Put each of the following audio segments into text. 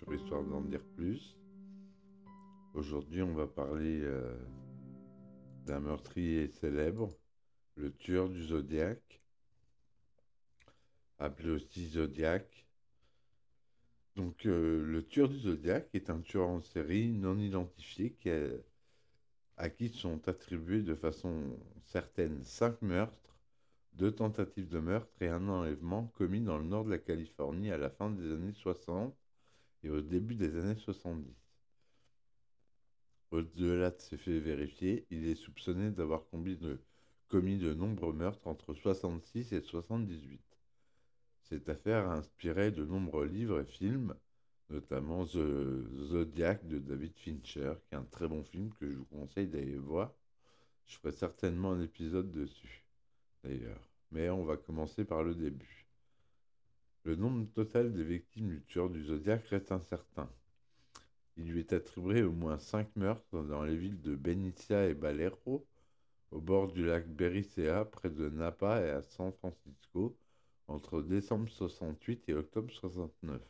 sur Histoire d'en dire plus. Aujourd'hui, on va parler euh, d'un meurtrier célèbre, le tueur du Zodiac, appelé aussi Zodiac. Donc, euh, le tueur du Zodiac est un tueur en série non identifié à qui sont attribués de façon certaine cinq meurtres, deux tentatives de meurtre et un enlèvement commis dans le nord de la Californie à la fin des années 60 et au début des années 70. Au-delà de ces faits vérifiés, il est soupçonné d'avoir commis de, nombreux meurtres entre 66 et 78. Cette affaire a inspiré de nombreux livres et films, notamment The Zodiac de David Fincher, qui est un très bon film que je vous conseille d'aller voir. Je ferai certainement un épisode dessus, d'ailleurs. Mais on va commencer par le début. Le nombre total des victimes du tueur du Zodiac reste incertain. Il lui est attribué au moins cinq meurtres dans les villes de Benicia et Balero, au bord du lac Bericea, près de Napa et à San Francisco, entre décembre 68 et octobre 69.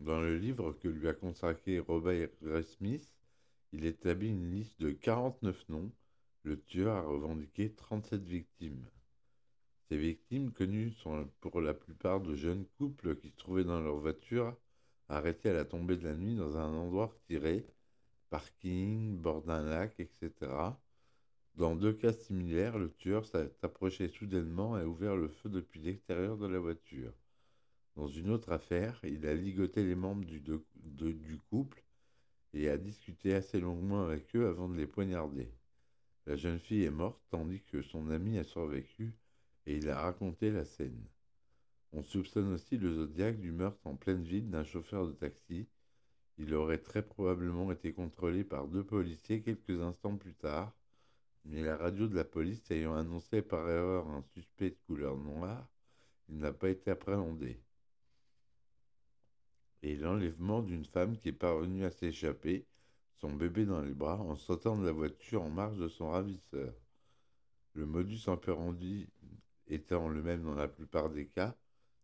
Dans le livre que lui a consacré Robert Smith, il établit une liste de 49 noms. Le tueur a revendiqué 37 victimes. Ces victimes connues sont pour la plupart de jeunes couples qui se trouvaient dans leur voiture, arrêtés à la tombée de la nuit dans un endroit retiré, parking, bord d'un lac, etc. Dans deux cas similaires, le tueur s'est approché soudainement et a ouvert le feu depuis l'extérieur de la voiture. Dans une autre affaire, il a ligoté les membres du, du couple et a discuté assez longuement avec eux avant de les poignarder. La jeune fille est morte tandis que son ami a survécu et il a raconté la scène. On soupçonne aussi le Zodiac du meurtre en pleine ville d'un chauffeur de taxi. Il aurait très probablement été contrôlé par deux policiers quelques instants plus tard, mais la radio de la police ayant annoncé par erreur un suspect de couleur noire, il n'a pas été appréhendé. Et l'enlèvement d'une femme qui est parvenue à s'échapper, son bébé dans les bras, en sautant de la voiture en marge de son ravisseur. Le modus operandi étant le même dans la plupart des cas,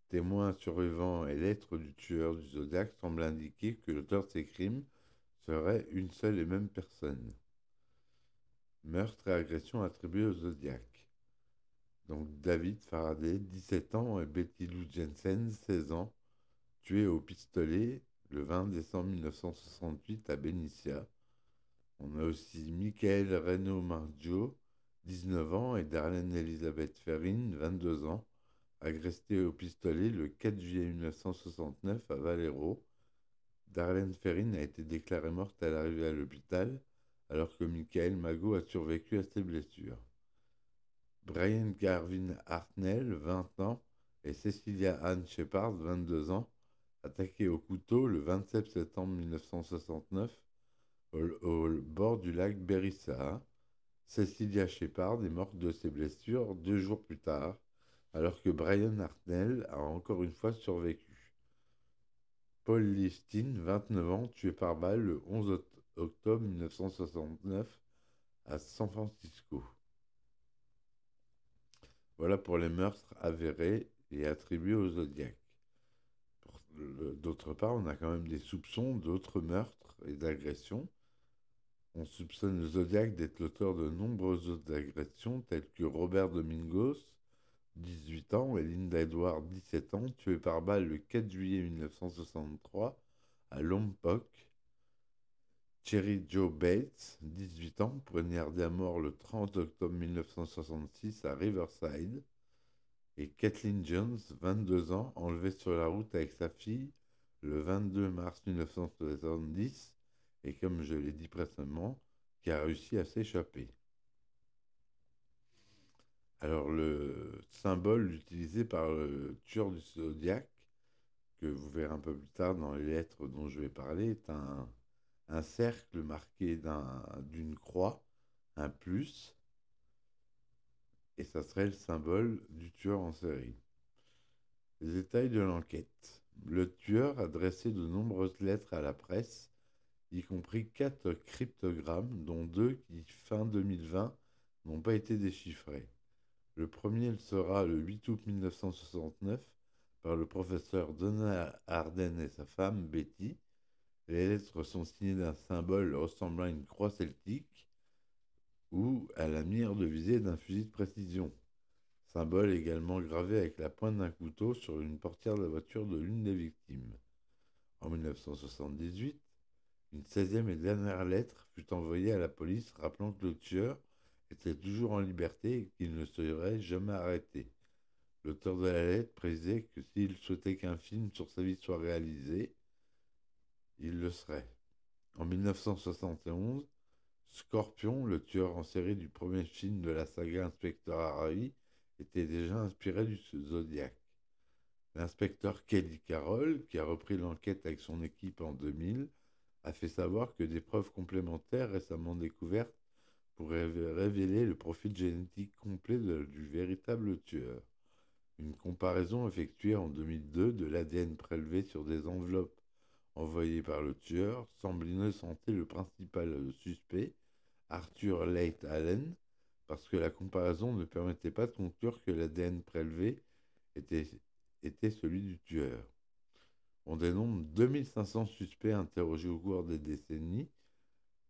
témoins survivants et lettres du tueur du Zodiac semblent indiquer que l'auteur de ces crimes serait une seule et même personne. Meurtre et agression attribués au Zodiac. Donc David Faraday, 17 ans, et Betty Lou Jensen, 16 ans, tués au pistolet le 20 décembre 1968 à Benicia. On a aussi Michael Reno Margio, 19 ans, et Darlene Elizabeth Ferrin, 22 ans, agressée au pistolet le 4 juillet 1969 à Valero. Darlene Ferrin a été déclarée morte à l'arrivée à l'hôpital, alors que Michael Mago a survécu à ses blessures. Brian Garvin Hartnell, 20 ans, et Cecilia Anne Shepard, 22 ans, attaqués au couteau le 27 septembre 1969 au, bord du lac Berissa. Cecilia Shepard est morte de ses blessures deux jours plus tard, alors que Brian Hartnell a encore une fois survécu. Paul Listin, 29 ans, tué par balle le 11 octobre 1969 à San Francisco. Voilà pour les meurtres avérés et attribués au Zodiac. D'autre part, on a quand même des soupçons d'autres meurtres et d'agressions. On soupçonne le Zodiac d'être l'auteur de nombreuses autres agressions, telles que Robert Domingos, 18 ans, et Linda Edward, 17 ans, tués par balle le 4 juillet 1963 à Lompoc. Cherry Joe Bates, 18 ans, poignardé à mort le 30 octobre 1966 à Riverside. Et Kathleen Jones, 22 ans, enlevée sur la route avec sa fille le 22 mars 1970 et comme je l'ai dit précédemment, qui a réussi à s'échapper. Alors le symbole utilisé par le tueur du zodiaque, que vous verrez un peu plus tard dans les lettres dont je vais parler, est un, cercle marqué d'une croix, un plus, et ça serait le symbole du tueur en série. Les détails de l'enquête. Le tueur a dressé de nombreuses lettres à la presse y compris quatre cryptogrammes, dont deux qui, fin 2020, n'ont pas été déchiffrés. Le premier sera le 8 août 1969 par le professeur Donald Arden et sa femme Betty. Les lettres sont signées d'un symbole ressemblant à une croix celtique ou à la mire de visée d'un fusil de précision. Symbole également gravé avec la pointe d'un couteau sur une portière de la voiture de l'une des victimes. En 1978, une seizième et dernière lettre fut envoyée à la police rappelant que le tueur était toujours en liberté et qu'il ne serait jamais arrêté. L'auteur de la lettre précisait que s'il souhaitait qu'un film sur sa vie soit réalisé, il le serait. En 1971, Scorpion, le tueur en série du premier film de la saga Inspecteur Harry, était déjà inspiré du Zodiac. L'inspecteur Kelly Carroll, qui a repris l'enquête avec son équipe en 2000, a fait savoir que des preuves complémentaires récemment découvertes pourraient révéler le profil génétique complet du véritable tueur. Une comparaison effectuée en 2002 de l'ADN prélevé sur des enveloppes envoyées par le tueur semble innocenter le principal suspect, Arthur Leight Allen, parce que la comparaison ne permettait pas de conclure que l'ADN prélevé était, était celui du tueur. On dénombre 2500 suspects interrogés au cours des décennies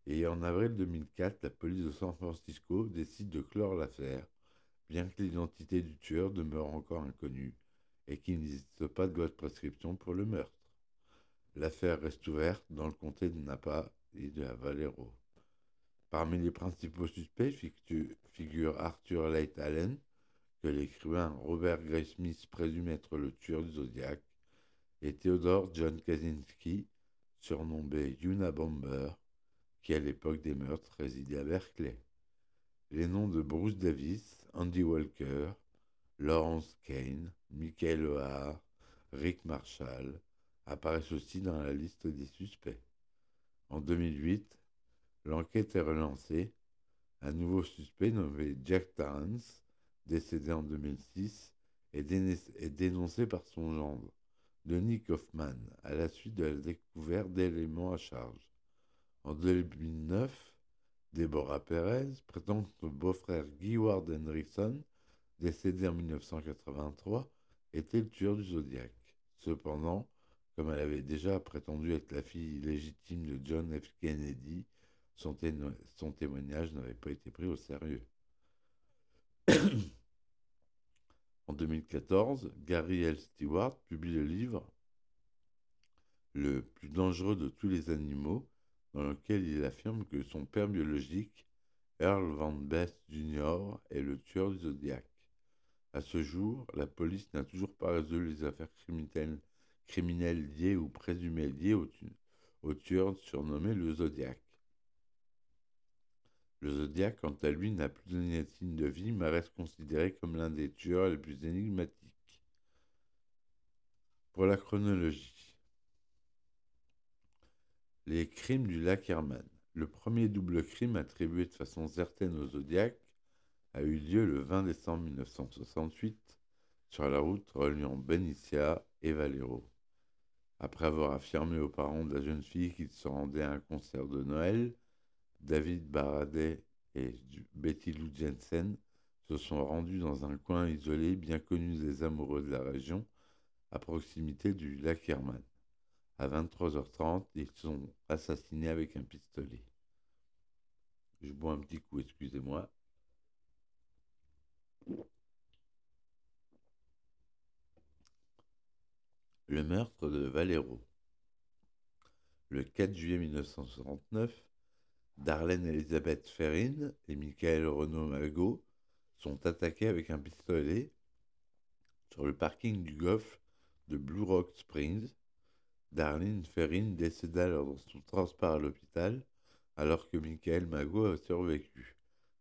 et en avril 2004, la police de San Francisco décide de clore l'affaire, bien que l'identité du tueur demeure encore inconnue et qu'il n'existe pas de loi de prescription pour le meurtre. L'affaire reste ouverte dans le comté de Napa et de Valero. Parmi les principaux suspects figure Arthur Leight Allen, que l'écrivain Robert Graysmith présume être le tueur du Zodiac, et Theodore John Kaczynski, surnommé Yuna Bomber, qui à l'époque des meurtres résidait à Berkeley. Les noms de Bruce Davis, Andy Walker, Lawrence Kane, Michael O'Hare, Rick Marshall apparaissent aussi dans la liste des suspects. En 2008, L'enquête est relancée. Un nouveau suspect nommé Jack Tarrance, décédé en 2006, est, dénoncé par son gendre, Denis Kaufman, à la suite de la découverte d'éléments à charge. En 2009, Deborah Perez prétend que son beau-frère Guy Ward Henrikson, décédé en 1983, était le tueur du Zodiac. Cependant, comme elle avait déjà prétendu être la fille légitime de John F. Kennedy, son, témoignage n'avait pas été pris au sérieux. En 2014, Gary L. Stewart publie le livre Le plus dangereux de tous les animaux, dans lequel il affirme que son père biologique, Earl Van Best Jr., est le tueur du Zodiac. À ce jour, la police n'a toujours pas résolu les affaires criminelles, liées ou présumées liées au, au tueur surnommé le Zodiac. Le Zodiac, quant à lui, n'a plus donné signe de vie, mais reste considéré comme l'un des tueurs les plus énigmatiques. Pour la chronologie, les crimes du lac Herman. Le premier double crime attribué de façon certaine au Zodiac a eu lieu le 20 décembre 1968 sur la route reliant Benicia et Valero. Après avoir affirmé aux parents de la jeune fille qu'il se rendait à un concert de Noël, David Baradet et Betty Lou Jensen se sont rendus dans un coin isolé bien connu des amoureux de la région, à proximité du lac Herman. À 23h30, ils sont assassinés avec un pistolet. Je bois un petit coup, excusez-moi. Le meurtre de Valero. Le 4 juillet 1969, Darlene Elizabeth Ferrin et Michael Renaud Mago sont attaqués avec un pistolet sur le parking du golf de Blue Rock Springs. Darlene Ferrin décéda lors de son transport à l'hôpital alors que Michael Mago a survécu.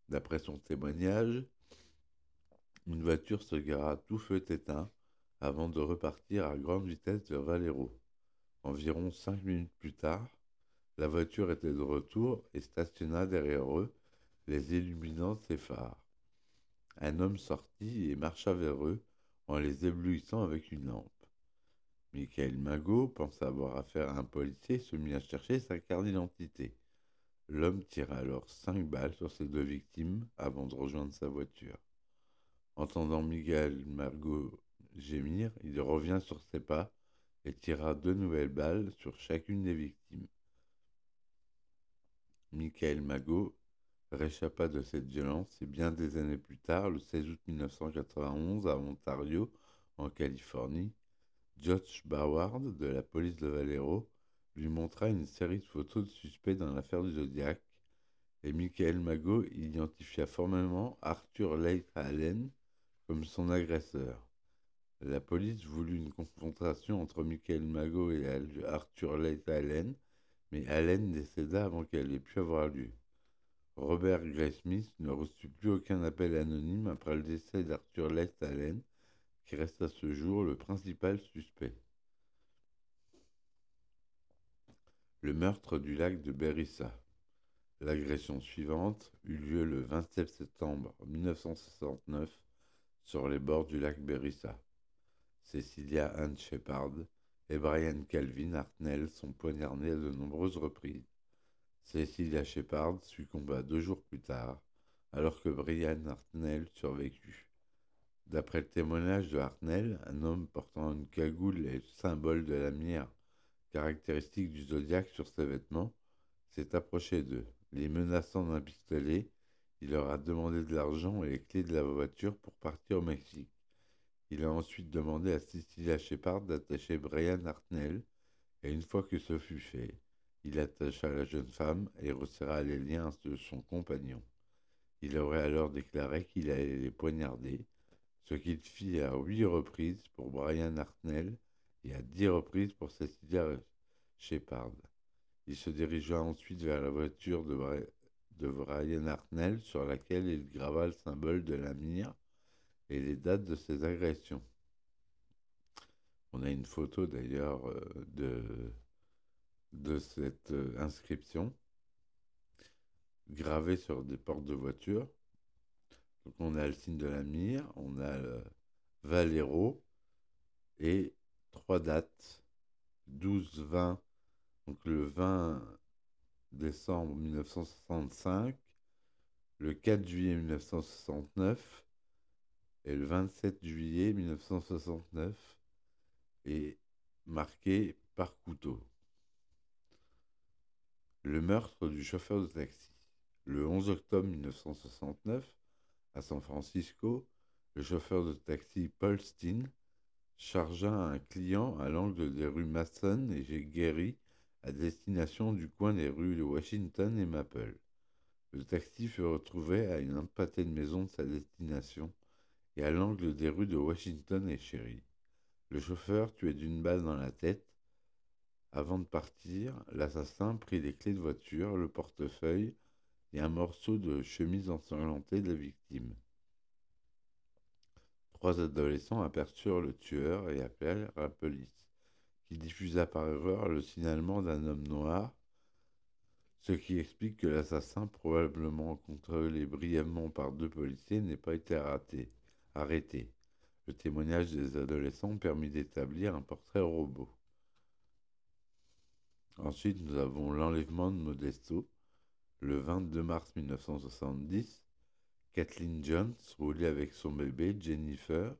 D'après son témoignage, une voiture se gara tout feu éteint avant de repartir à grande vitesse vers Valero. Environ cinq minutes plus tard, la voiture était de retour et stationna derrière eux, les illuminant ses phares. Un homme sortit et marcha vers eux en les éblouissant avec une lampe. Michael Magot pensa avoir affaire à un policier se mit à chercher sa carte d'identité. L'homme tira alors cinq balles sur ses deux victimes avant de rejoindre sa voiture. Entendant Miguel gémir, il revient sur ses pas et tira deux nouvelles balles sur chacune des victimes. Michael Mago réchappa de cette violence et bien des années plus tard, le 16 août 1991, à Ontario, en Californie, Josh Bauard de la police de Valero lui montra une série de photos de suspects dans l'affaire du Zodiac et Michael Mago identifia formellement Arthur Leigh Allen comme son agresseur. La police voulut une confrontation entre Michael Mago et Arthur Leigh Allen, mais Allen décéda avant qu'elle ait pu avoir lieu. Robert Smith ne reçut plus aucun appel anonyme après le décès d'Arthur Leigh Allen, qui reste à ce jour le principal suspect. Le meurtre du lac de Berissa. L'agression suivante eut lieu le 27 septembre 1969 sur les bords du lac Berissa. Cecilia Ann Shepard et Brian Calvin Hartnell sont poignardés à de nombreuses reprises. Cecilia Shepard succomba deux jours plus tard, alors que Brian Hartnell survécut. D'après le témoignage de Hartnell, un homme portant une cagoule et le symbole de la mire caractéristique du zodiaque sur ses vêtements s'est approché d'eux. Les menaçant d'un pistolet, il leur a demandé de l'argent et les clés de la voiture pour partir au Mexique. Il a ensuite demandé à Cecilia Shepard d'attacher Brian Hartnell, et une fois que ce fut fait, il attacha la jeune femme et resserra les liens de son compagnon. Il aurait alors déclaré qu'il allait les poignarder, ce qu'il fit à huit reprises pour Brian Hartnell et à dix reprises pour Cecilia Shepard. Il se dirigea ensuite vers la voiture de, Brian Hartnell sur laquelle il grava le symbole de la et les dates de ses agressions. On a une photo d'ailleurs euh, de, de cette euh, inscription gravée sur des portes de voiture. Donc on a le signe de la mire, on a le Valero et trois dates 12, 20, donc le 20 décembre 1965, le 4 juillet 1969 le 27 juillet 1969 est marqué par couteau. Le meurtre du chauffeur de taxi. Le 11 octobre 1969, à San Francisco, le chauffeur de taxi Paul Steen chargea un client à l'angle des rues Mason et Gary à destination du coin des rues de Washington et Maple. Le taxi fut retrouvé à une empâtée de maison de sa destination et à l'angle des rues de Washington et Cherry. Le chauffeur, tué d'une balle dans la tête, avant de partir, l'assassin prit les clés de voiture, le portefeuille et un morceau de chemise ensanglantée de la victime. Trois adolescents aperçurent le tueur et appelèrent la police, qui diffusa par erreur le signalement d'un homme noir, ce qui explique que l'assassin, probablement contrôlé brièvement par deux policiers, n'ait pas été raté arrêté. Le témoignage des adolescents permit d'établir un portrait robot. Ensuite, nous avons l'enlèvement de Modesto. Le 22 mars 1970, Kathleen Jones roulait avec son bébé Jennifer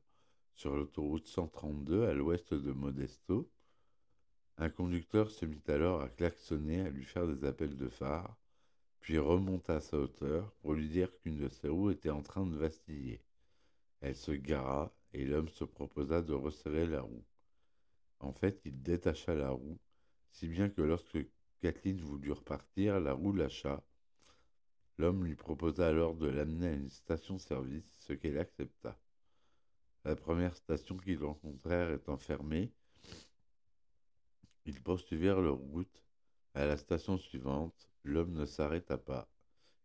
sur l'autoroute 132 à l'ouest de Modesto. Un conducteur se mit alors à klaxonner, à lui faire des appels de phare, puis remonta à sa hauteur pour lui dire qu'une de ses roues était en train de vaciller. Elle se gara et l'homme se proposa de resserrer la roue. En fait, il détacha la roue, si bien que lorsque Kathleen voulut repartir, la roue lâcha. L'homme lui proposa alors de l'amener à une station-service, ce qu'elle accepta. La première station qu'ils rencontrèrent étant fermée, ils poursuivirent leur route. À la station suivante, l'homme ne s'arrêta pas.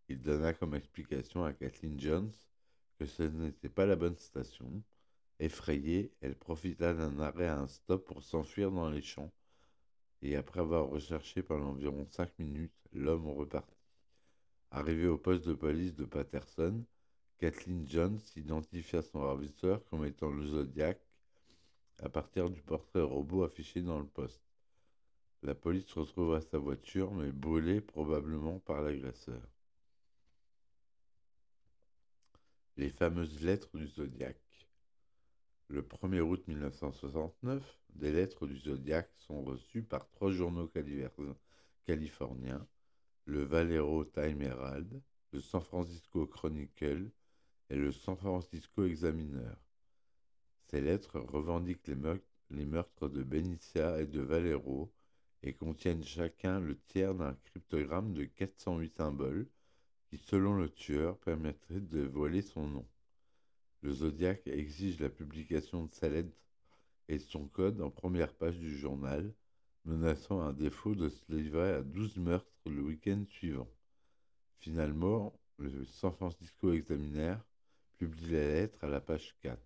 Il donna comme explication à Kathleen Jones ce n'était pas la bonne station. Effrayée, elle profita d'un arrêt à un stop pour s'enfuir dans les champs, et après avoir recherché pendant environ cinq minutes, l'homme repartit. Arrivé au poste de police de Patterson, Kathleen Jones identifia son ravisseur comme étant le Zodiac à partir du portrait robot affiché dans le poste. La police retrouva sa voiture, mais brûlée probablement par l'agresseur. Les fameuses lettres du zodiaque. Le 1er août 1969, des lettres du Zodiac sont reçues par trois journaux californiens, le Valero Time Herald, le San Francisco Chronicle et le San Francisco Examiner. Ces lettres revendiquent les meurtres, de Benicia et de Valero et contiennent chacun le tiers d'un cryptogramme de 408 symboles qui, selon le tueur, permettrait de voiler son nom. Le Zodiac exige la publication de sa lettre et son code en première page du journal, menaçant un défaut de se livrer à 12 meurtres le week-end suivant. Finalement, le San Francisco Examiner publie la lettre à la page 4.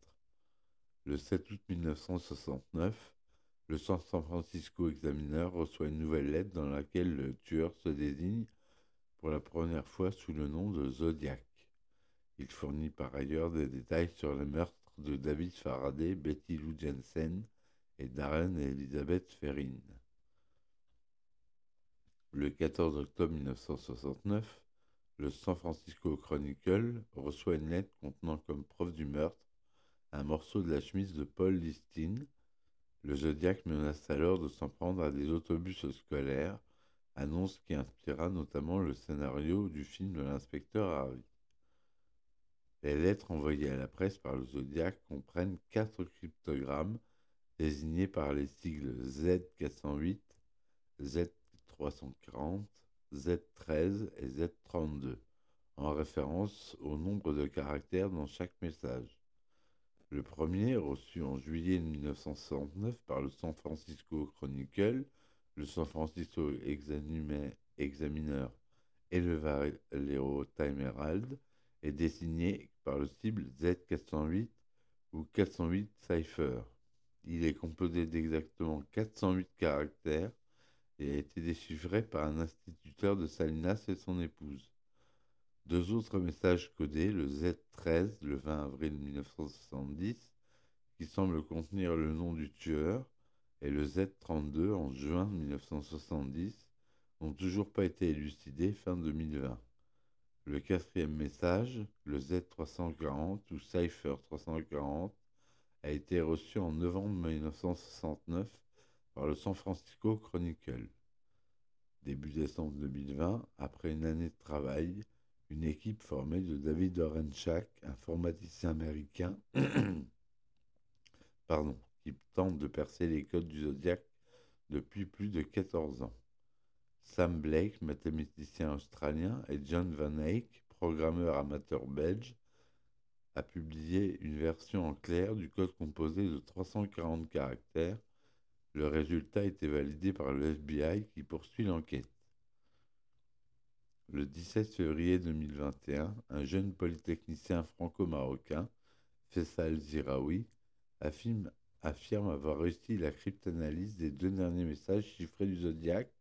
Le 7 août 1969, le San Francisco Examiner reçoit une nouvelle lettre dans laquelle le tueur se désigne pour la première fois sous le nom de Zodiac. Il fournit par ailleurs des détails sur les meurtres de David Faraday, Betty Lou Jensen et Darren et Elizabeth Ferrin. Le 14 octobre 1969, le San Francisco Chronicle reçoit une lettre contenant comme preuve du meurtre un morceau de la chemise de Paul Listin. Le Zodiac menace alors de s'en prendre à des autobus scolaires, annonce qui inspira notamment le scénario du film de l'inspecteur Harry. Les lettres envoyées à la presse par le Zodiac comprennent quatre cryptogrammes désignés par les sigles Z408, Z 340, Z13 et Z32, en référence au nombre de caractères dans chaque message. Le premier, reçu en juillet 1969 par le San Francisco Chronicle, le San Francisco Examiner et le Valero Time Herald, est désigné par le cible Z408 ou 408 Cypher. Il est composé d'exactement 408 caractères et a été déchiffré par un instituteur de Salinas et son épouse. Deux autres messages codés, le Z13 le 20 avril 1970, qui semble contenir le nom du tueur, et le Z32 en juin 1970, n'ont toujours pas été élucidés fin 2020. Le quatrième message, le Z340 ou Cypher 340, a été reçu en novembre 1969 par le San Francisco Chronicle. Début décembre 2020, après une année de travail, une équipe formée de David Orenchak, informaticien américain, pardon, qui tente de percer les codes du Zodiac depuis plus de 14 ans. Sam Blake, mathématicien australien, et John Van Eyck, programmeur amateur belge, a publié une version en clair du code composé de 340 caractères le résultat a été validé par le FBI qui poursuit l'enquête. Le 17 février 2021, un jeune polytechnicien franco-marocain, Fessal Ziraoui, affirme, affirme avoir réussi la cryptanalyse des deux derniers messages chiffrés du Zodiac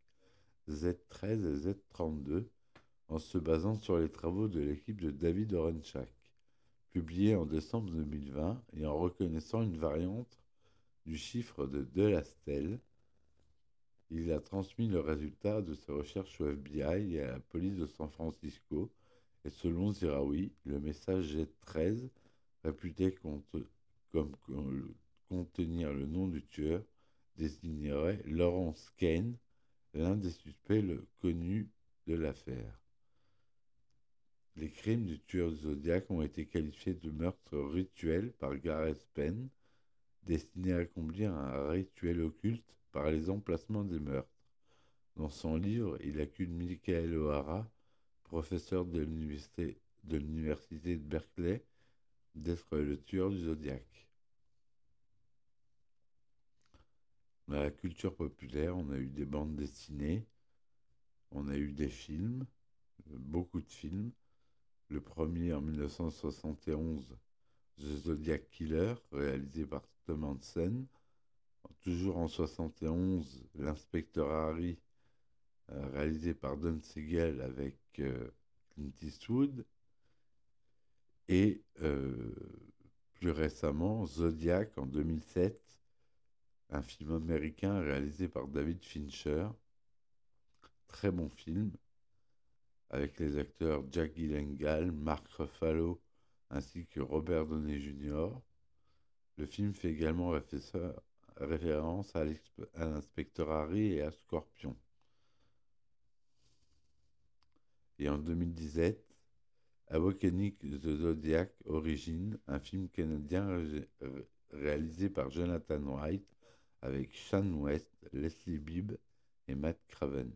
Z13 et Z32 en se basant sur les travaux de l'équipe de David Orenchak, publiés en décembre 2020 et en reconnaissant une variante du chiffre de Delastel, il a transmis le résultat de ses recherches au FBI et à la police de San Francisco, et selon Ziraoui, le message G13, réputé comme contenir le nom du tueur, désignerait Lawrence Kane, l'un des suspects le connu de l'affaire. Les crimes du tueur Zodiac ont été qualifiés de meurtre rituel par Gareth Penn, destiné à accomplir un rituel occulte par les emplacements des meurtres. Dans son livre, il accuse Michael O'Hara, professeur de l'université de, de Berkeley, d'être le tueur du la culture populaire, on a eu des bandes dessinées, on a eu des films, beaucoup de films. Le premier en 1971, The Zodiac Killer, réalisé par Tom Hansen. Toujours en 71, L'inspecteur Harry, euh, réalisé par Don Siegel avec euh, Clint Eastwood. Et euh, plus récemment, Zodiac en 2007, un film américain réalisé par David Fincher. Très bon film, avec les acteurs Jack Gyllenhaal, Mark Ruffalo ainsi que Robert Downey Jr. Le film fait également référence à l'inspecteur Harry et à Scorpion. Et en 2017, Awakening the Zodiac Origin, un film canadien réalisé par Jonathan White avec Sean West, Leslie Bibb et Matt Craven.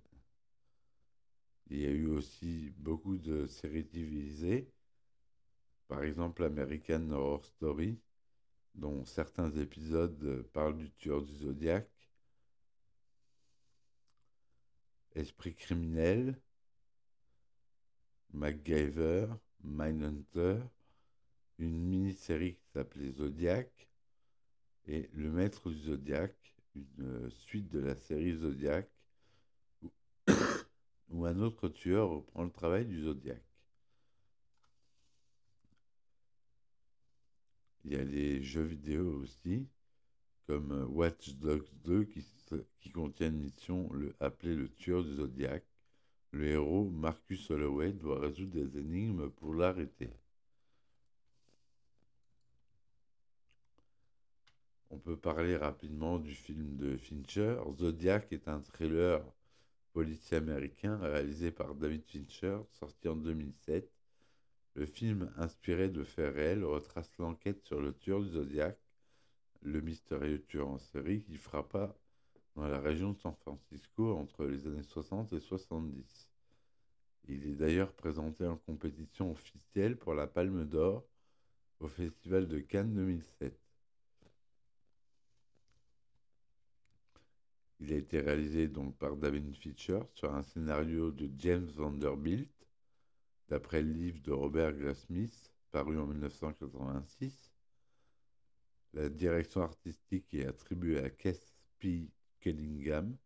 Il y a eu aussi beaucoup de séries divisées, par exemple American Horror Story, dont certains épisodes parlent du tueur du zodiaque, Esprit criminel, MacGyver, Mindhunter, une mini-série qui s'appelait Zodiac, et Le Maître du Zodiac, une suite de la série Zodiac, où, un autre tueur reprend le travail du Zodiac. Il y a des jeux vidéo aussi, comme Watch Dogs 2, qui, contient une mission appelée Le Tueur du Zodiac. Le héros, Marcus Holloway, doit résoudre des énigmes pour l'arrêter. On peut parler rapidement du film de Fincher. Zodiac est un thriller policier américain réalisé par David Fincher, sorti en 2007. Le film, inspiré de faits réels, retrace l'enquête sur le tueur du Zodiac, le mystérieux tueur en série qui frappa dans la région de San Francisco entre les années 60 et 70. Il est d'ailleurs présenté en compétition officielle pour la Palme d'Or au Festival de Cannes 2007. Il a été réalisé donc par David Fincher sur un scénario de James Vanderbilt, d'après le livre de Robert Graysmith, paru en 1986. La direction artistique est attribuée à P. Kellingham.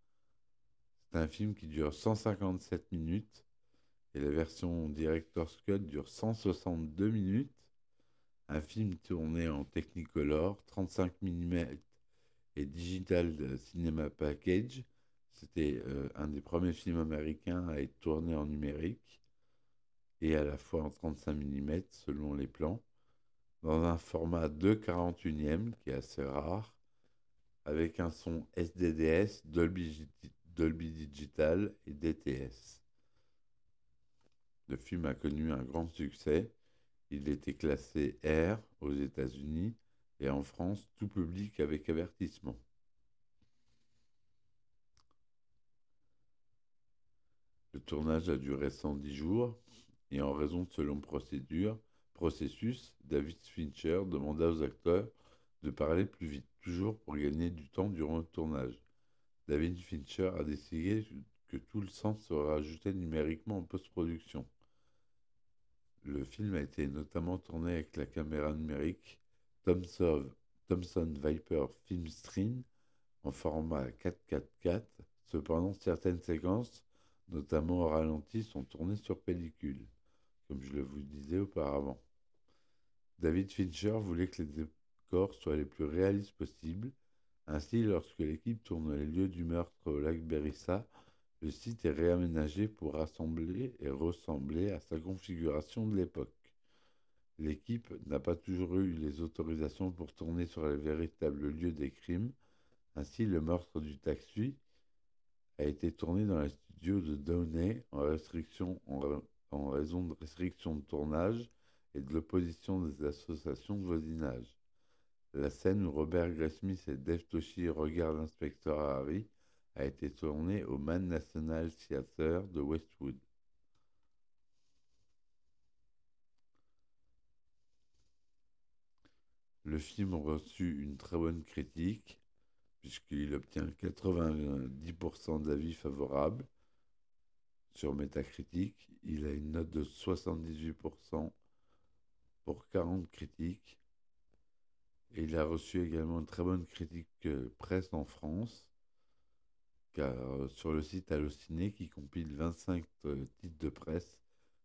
C'est un film qui dure 157 minutes et la version Director's Cut dure 162 minutes. Un film tourné en Technicolor, 35 mm et Digital Cinema Package. C'était euh, un des premiers films américains à être tourné en numérique et à la fois en 35 mm selon les plans, dans un format 2,41e qui est assez rare, avec un son SDDS, Dolby, Dolby Digital et DTS. Le film a connu un grand succès. Il était classé R aux États-Unis et en France, tout public avec avertissement. Le tournage a duré 110 jours et en raison de ce long procédure, processus, David Fincher demanda aux acteurs de parler plus vite, toujours pour gagner du temps durant le tournage. David Fincher a décidé que tout le sens sera ajouté numériquement en post-production. Le film a été notamment tourné avec la caméra numérique Thomson, Thomson Viper Film Stream en format 4.4.4. Cependant, certaines séquences, notamment au ralenti, sont tournées sur pellicule, comme je le vous disais auparavant. David Fincher voulait que les décors soient les plus réalistes possibles. Ainsi, lorsque l'équipe tourne les lieux du meurtre au lac Berissa, le site est réaménagé pour rassembler et ressembler à sa configuration de l'époque. L'équipe n'a pas toujours eu les autorisations pour tourner sur les véritables lieux des crimes. Ainsi, le meurtre du taxi a été tourné dans les studios de Downey en, raison de restrictions de tournage et de l'opposition des associations de voisinage. La scène où Robert Graysmith et Dave Toshi regardent l'inspecteur Harry a été tournée au Man National Theatre de Westwood. Le film a reçu une très bonne critique, puisqu'il obtient 90% d'avis favorables sur Metacritic. Il a une note de 78% pour 40 critiques. Et il a reçu également une très bonne critique euh, presse en France, car euh, sur le site Allociné, qui compile 25 euh, titres de presse,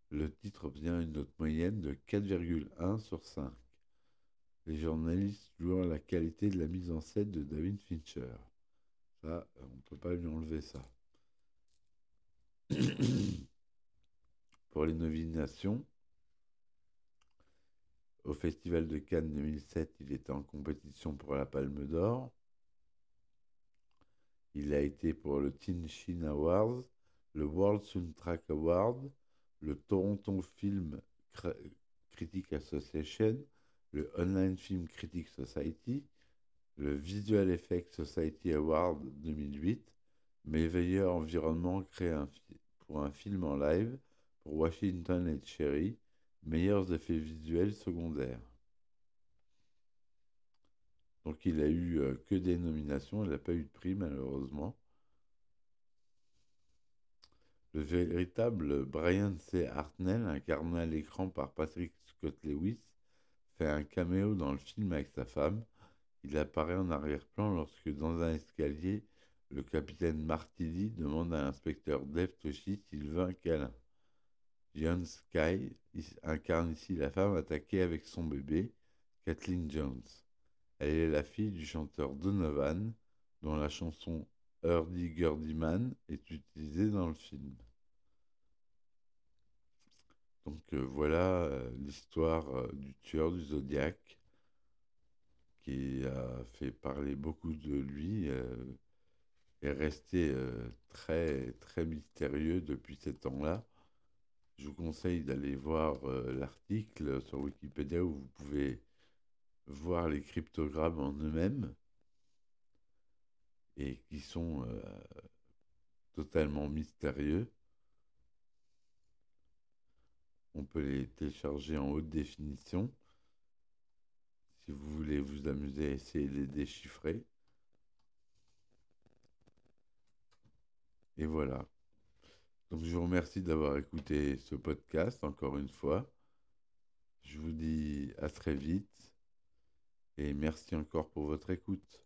le titre obtient une note moyenne de 4,1 sur 5 les journalistes louant la qualité de la mise en scène de David Fincher. Ça, on ne peut pas lui enlever ça. Pour les nominations, au Festival de Cannes 2007, il était en compétition pour la Palme d'Or. Il a été pour le Teen Shin Awards, le World Soundtrack Award, le Toronto Film Critic Association, le Online Film Critics Society, le Visual Effects Society Award 2008, meilleur environnement créé pour un film en live pour Washington et Cherry, meilleurs effets visuels secondaires. Donc il a eu euh, que des nominations, il n'a pas eu de prix malheureusement. Le véritable Brian C. Hartnell, incarné à l'écran par Patrick Scott Lewis, un caméo dans le film avec sa femme. Il apparaît en arrière-plan lorsque, dans un escalier, le capitaine Martilly demande à l'inspecteur Dave s'il veut un câlin. John Sky incarne ici la femme attaquée avec son bébé, Kathleen Jones. Elle est la fille du chanteur Donovan, dont la chanson Hurdy Gurdy Man est utilisée dans le film. Donc euh, voilà euh, l'histoire euh, du tueur du zodiaque qui a fait parler beaucoup de lui est resté très très mystérieux depuis ces temps-là. Je vous conseille d'aller voir l'article sur Wikipédia où vous pouvez voir les cryptogrammes en eux-mêmes et qui sont totalement mystérieux. On peut les télécharger en haute définition. Si vous voulez vous amuser à essayer de les déchiffrer. Et voilà. Donc je vous remercie d'avoir écouté ce podcast encore une fois. Je vous dis à très vite et merci encore pour votre écoute.